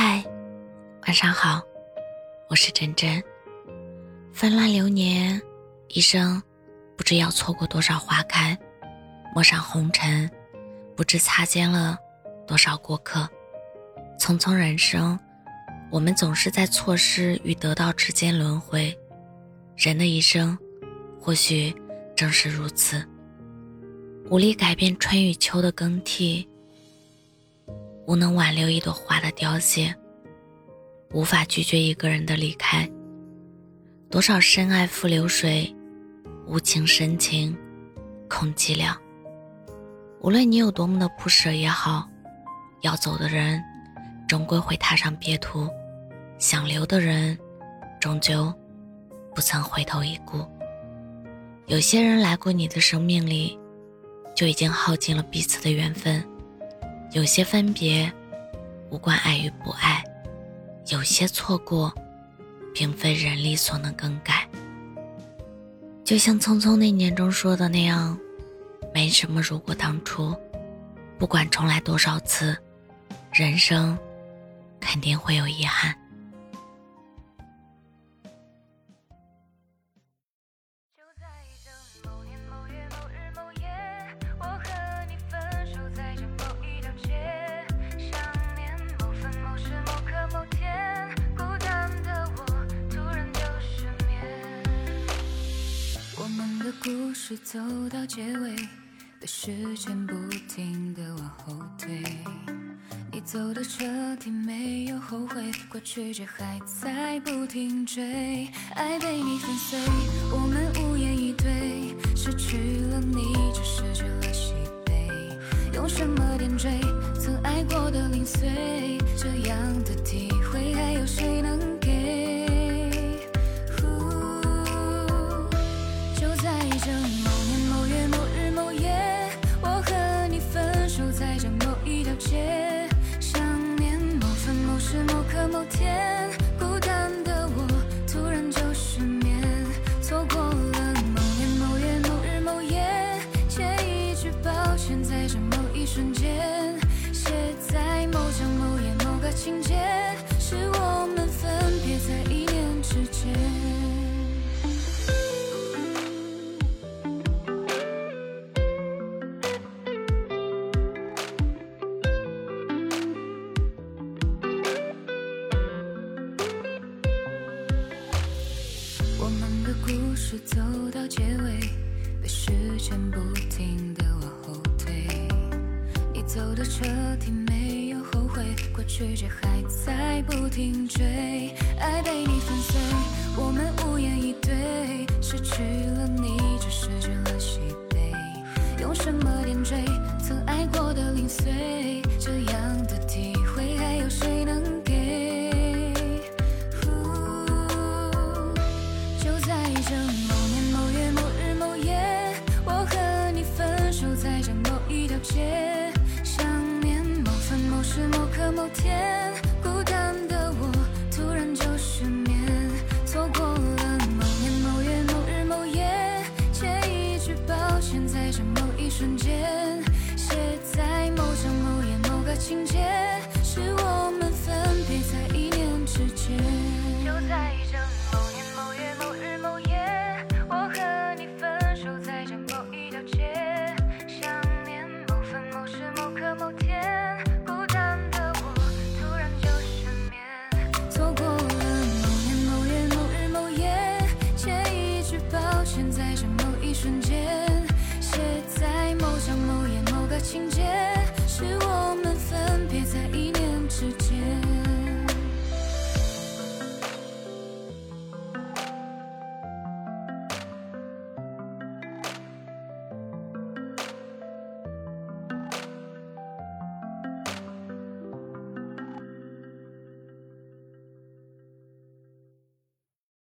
嗨，晚上好，我是真真。纷乱流年，一生不知要错过多少花开，陌上红尘，不知擦肩了多少过客。匆匆人生，我们总是在错失与得到之间轮回。人的一生，或许正是如此，无力改变春与秋的更替。无能挽留一朵花的凋谢，无法拒绝一个人的离开。多少深爱付流水，无情深情空寂寥。无论你有多么的不舍也好，要走的人终归会踏上别途，想留的人终究不曾回头一顾。有些人来过你的生命里，就已经耗尽了彼此的缘分。有些分别无关爱与不爱，有些错过并非人力所能更改。就像《匆匆那年》中说的那样，没什么如果当初，不管重来多少次，人生肯定会有遗憾。是走到结尾，被时间不停的往后推。你走的彻底，没有后悔，过去却还在不停追。爱被你粉碎，我们无言以对。失去了你，就失去了喜悲。用什么点缀曾爱过的零碎？现在这某一瞬间写在某张某页某个情节是我们分别在一念之间我们的故事走到结尾被时间不停的往后走的彻底没有后悔？过去却还在不停追，爱被你粉碎，我们无言以对。失去了你，就失去了喜悲。用什么点缀曾爱过的零碎？这样的体会，还有谁能给？就在这某年某月某日某夜，我和你分手在这某一条街。天。